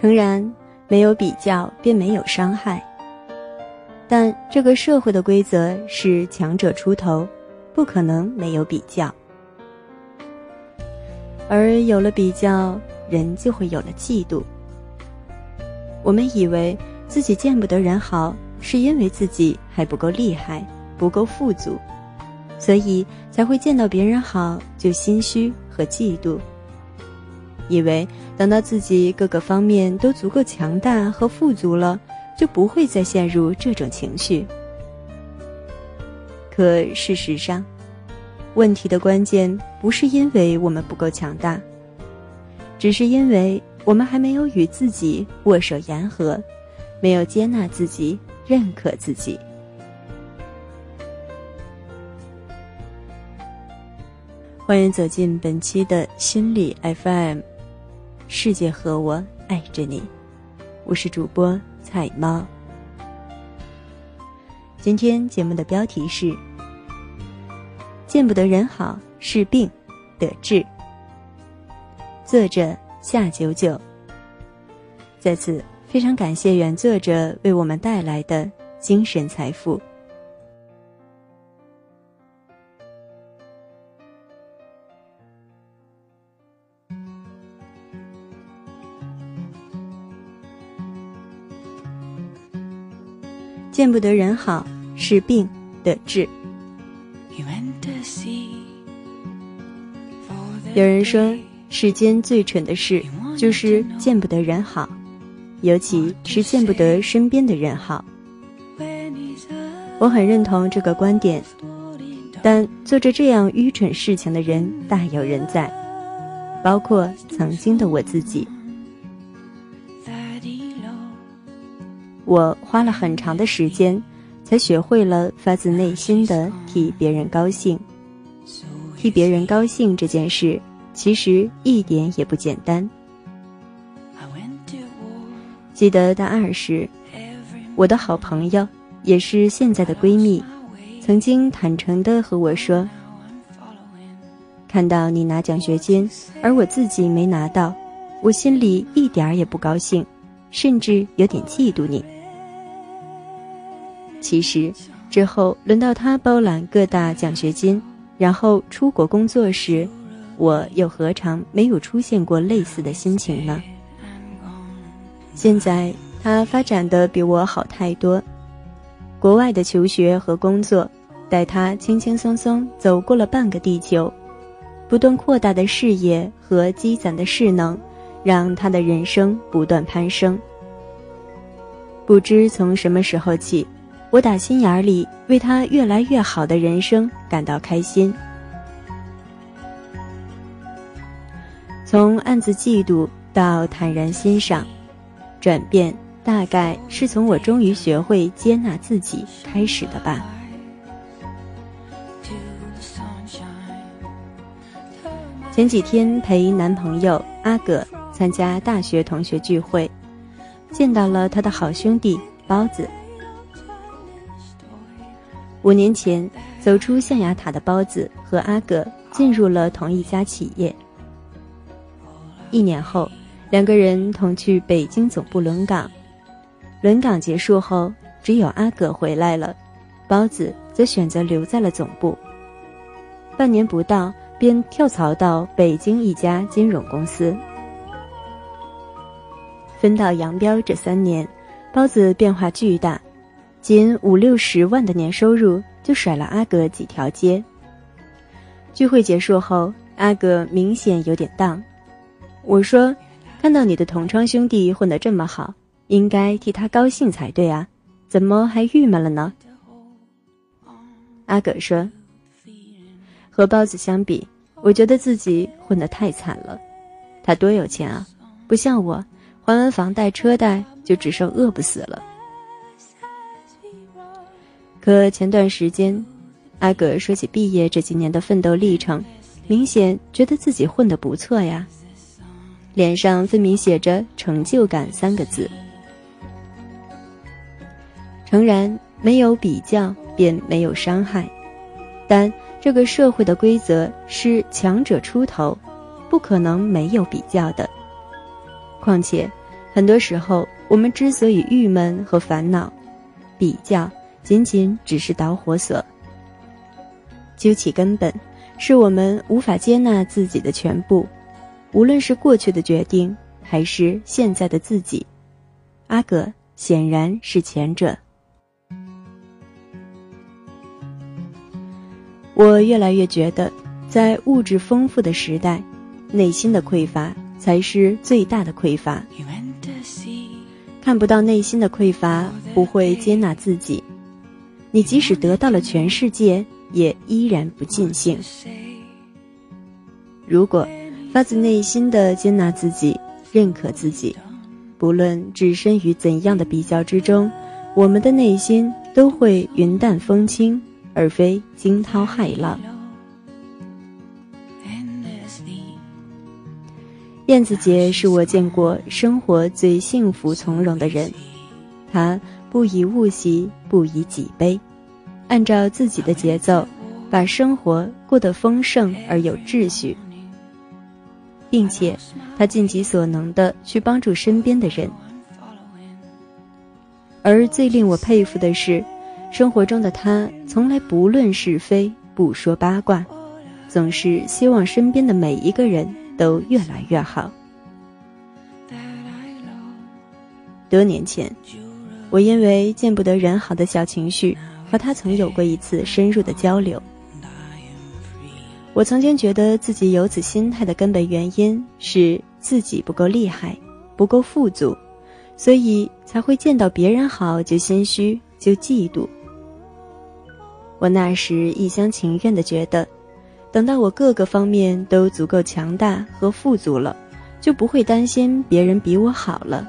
诚然，没有比较便没有伤害。但这个社会的规则是强者出头，不可能没有比较。而有了比较，人就会有了嫉妒。我们以为自己见不得人好，是因为自己还不够厉害，不够富足，所以才会见到别人好就心虚和嫉妒。以为等到自己各个方面都足够强大和富足了。就不会再陷入这种情绪。可事实上，问题的关键不是因为我们不够强大，只是因为我们还没有与自己握手言和，没有接纳自己、认可自己。欢迎走进本期的心理 FM，世界和我爱着你，我是主播。彩猫，今天节目的标题是“见不得人好是病，得治”。作者夏九九。在此，非常感谢原作者为我们带来的精神财富。见不得人好是病得治。有人说，世间最蠢的事就是见不得人好，尤其是见不得身边的人好。我很认同这个观点，但做着这样愚蠢事情的人大有人在，包括曾经的我自己。我花了很长的时间，才学会了发自内心的替别人高兴。替别人高兴这件事，其实一点也不简单。记得大二时，我的好朋友，也是现在的闺蜜，曾经坦诚地和我说：“看到你拿奖学金，而我自己没拿到，我心里一点儿也不高兴，甚至有点嫉妒你。”其实，之后轮到他包揽各大奖学金，然后出国工作时，我又何尝没有出现过类似的心情呢？现在他发展的比我好太多，国外的求学和工作，带他轻轻松松走过了半个地球，不断扩大的视野和积攒的势能，让他的人生不断攀升。不知从什么时候起。我打心眼里为他越来越好的人生感到开心。从暗自嫉妒到坦然欣赏，转变大概是从我终于学会接纳自己开始的吧。前几天陪男朋友阿葛参加大学同学聚会，见到了他的好兄弟包子。五年前，走出象牙塔的包子和阿葛进入了同一家企业。一年后，两个人同去北京总部轮岗。轮岗结束后，只有阿葛回来了，包子则选择留在了总部。半年不到，便跳槽到北京一家金融公司。分道扬镳这三年，包子变化巨大。仅五六十万的年收入就甩了阿格几条街。聚会结束后，阿格明显有点荡。我说：“看到你的同窗兄弟混得这么好，应该替他高兴才对啊，怎么还郁闷了呢？”阿格说：“和包子相比，我觉得自己混得太惨了。他多有钱啊，不像我，还完房贷车贷就只剩饿不死了。”可前段时间，阿葛说起毕业这几年的奋斗历程，明显觉得自己混得不错呀，脸上分明写着成就感三个字。诚然，没有比较便没有伤害，但这个社会的规则是强者出头，不可能没有比较的。况且，很多时候，我们之所以郁闷和烦恼，比较仅仅只是导火索。究其根本，是我们无法接纳自己的全部，无论是过去的决定，还是现在的自己。阿葛显然是前者。我越来越觉得，在物质丰富的时代，内心的匮乏才是最大的匮乏。看不到内心的匮乏，不会接纳自己。你即使得到了全世界，也依然不尽兴。如果发自内心的接纳自己，认可自己，不论置身于怎样的比较之中，我们的内心都会云淡风轻，而非惊涛骇浪。燕子姐是我见过生活最幸福从容的人，她不以物喜，不以己悲，按照自己的节奏，把生活过得丰盛而有秩序，并且他尽己所能的去帮助身边的人。而最令我佩服的是，生活中的他从来不论是非，不说八卦，总是希望身边的每一个人。都越来越好。多年前，我因为见不得人好的小情绪，和他曾有过一次深入的交流。我曾经觉得自己有此心态的根本原因是自己不够厉害，不够富足，所以才会见到别人好就心虚，就嫉妒。我那时一厢情愿的觉得。等到我各个方面都足够强大和富足了，就不会担心别人比我好了。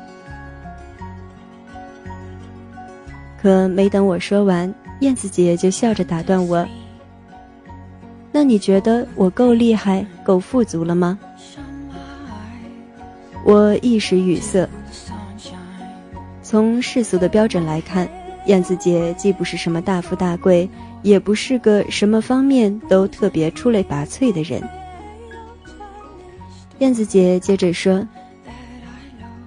可没等我说完，燕子姐就笑着打断我：“那你觉得我够厉害、够富足了吗？”我一时语塞。从世俗的标准来看，燕子姐既不是什么大富大贵。也不是个什么方面都特别出类拔萃的人。燕子姐接着说：“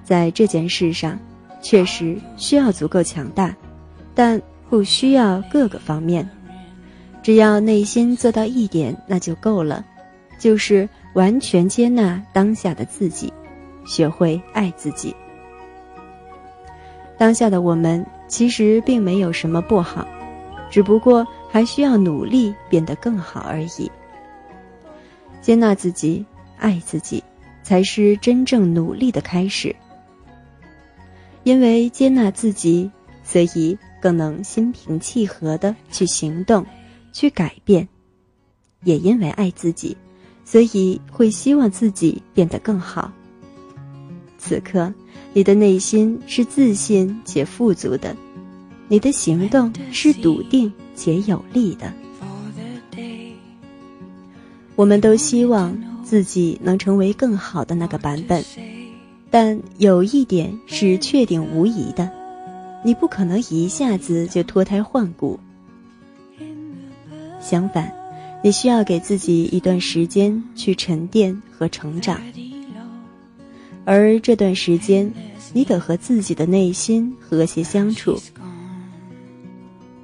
在这件事上，确实需要足够强大，但不需要各个方面，只要内心做到一点，那就够了，就是完全接纳当下的自己，学会爱自己。当下的我们其实并没有什么不好，只不过……”还需要努力变得更好而已。接纳自己，爱自己，才是真正努力的开始。因为接纳自己，所以更能心平气和的去行动，去改变；也因为爱自己，所以会希望自己变得更好。此刻，你的内心是自信且富足的，你的行动是笃定。且有力的，我们都希望自己能成为更好的那个版本，但有一点是确定无疑的：你不可能一下子就脱胎换骨。相反，你需要给自己一段时间去沉淀和成长，而这段时间，你得和自己的内心和谐相处。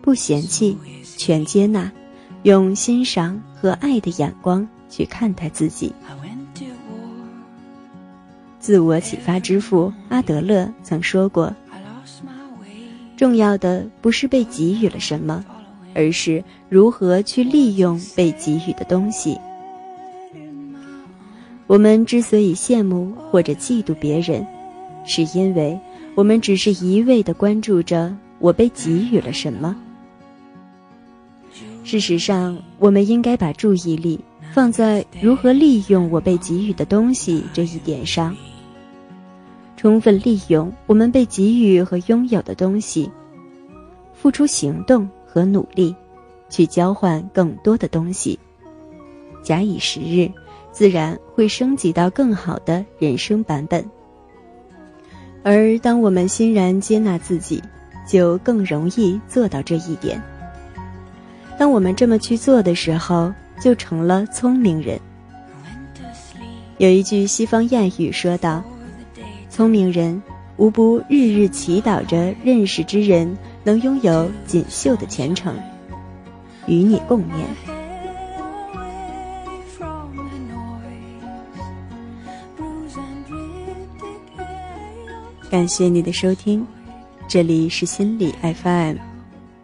不嫌弃，全接纳，用欣赏和爱的眼光去看待自己。自我启发之父阿德勒曾说过：“重要的不是被给予了什么，而是如何去利用被给予的东西。”我们之所以羡慕或者嫉妒别人，是因为我们只是一味的关注着我被给予了什么。事实上，我们应该把注意力放在如何利用我被给予的东西这一点上，充分利用我们被给予和拥有的东西，付出行动和努力，去交换更多的东西，假以时日，自然会升级到更好的人生版本。而当我们欣然接纳自己，就更容易做到这一点。当我们这么去做的时候，就成了聪明人。有一句西方谚语说道：“聪明人无不日日祈祷着认识之人能拥有锦绣的前程，与你共勉。感谢你的收听，这里是心理 FM，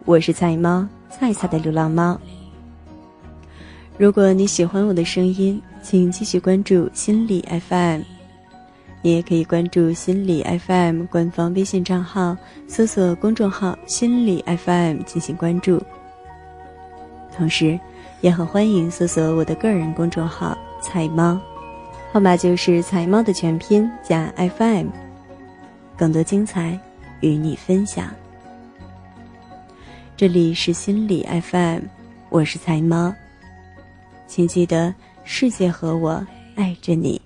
我是菜猫菜菜的流浪猫。如果你喜欢我的声音，请继续关注心理 FM，你也可以关注心理 FM 官方微信账号，搜索公众号“心理 FM” 进行关注。同时，也很欢迎搜索我的个人公众号“菜猫”，号码就是“菜猫”的全拼加 FM。更多精彩与你分享。这里是心理 FM，我是财猫，请记得世界和我爱着你。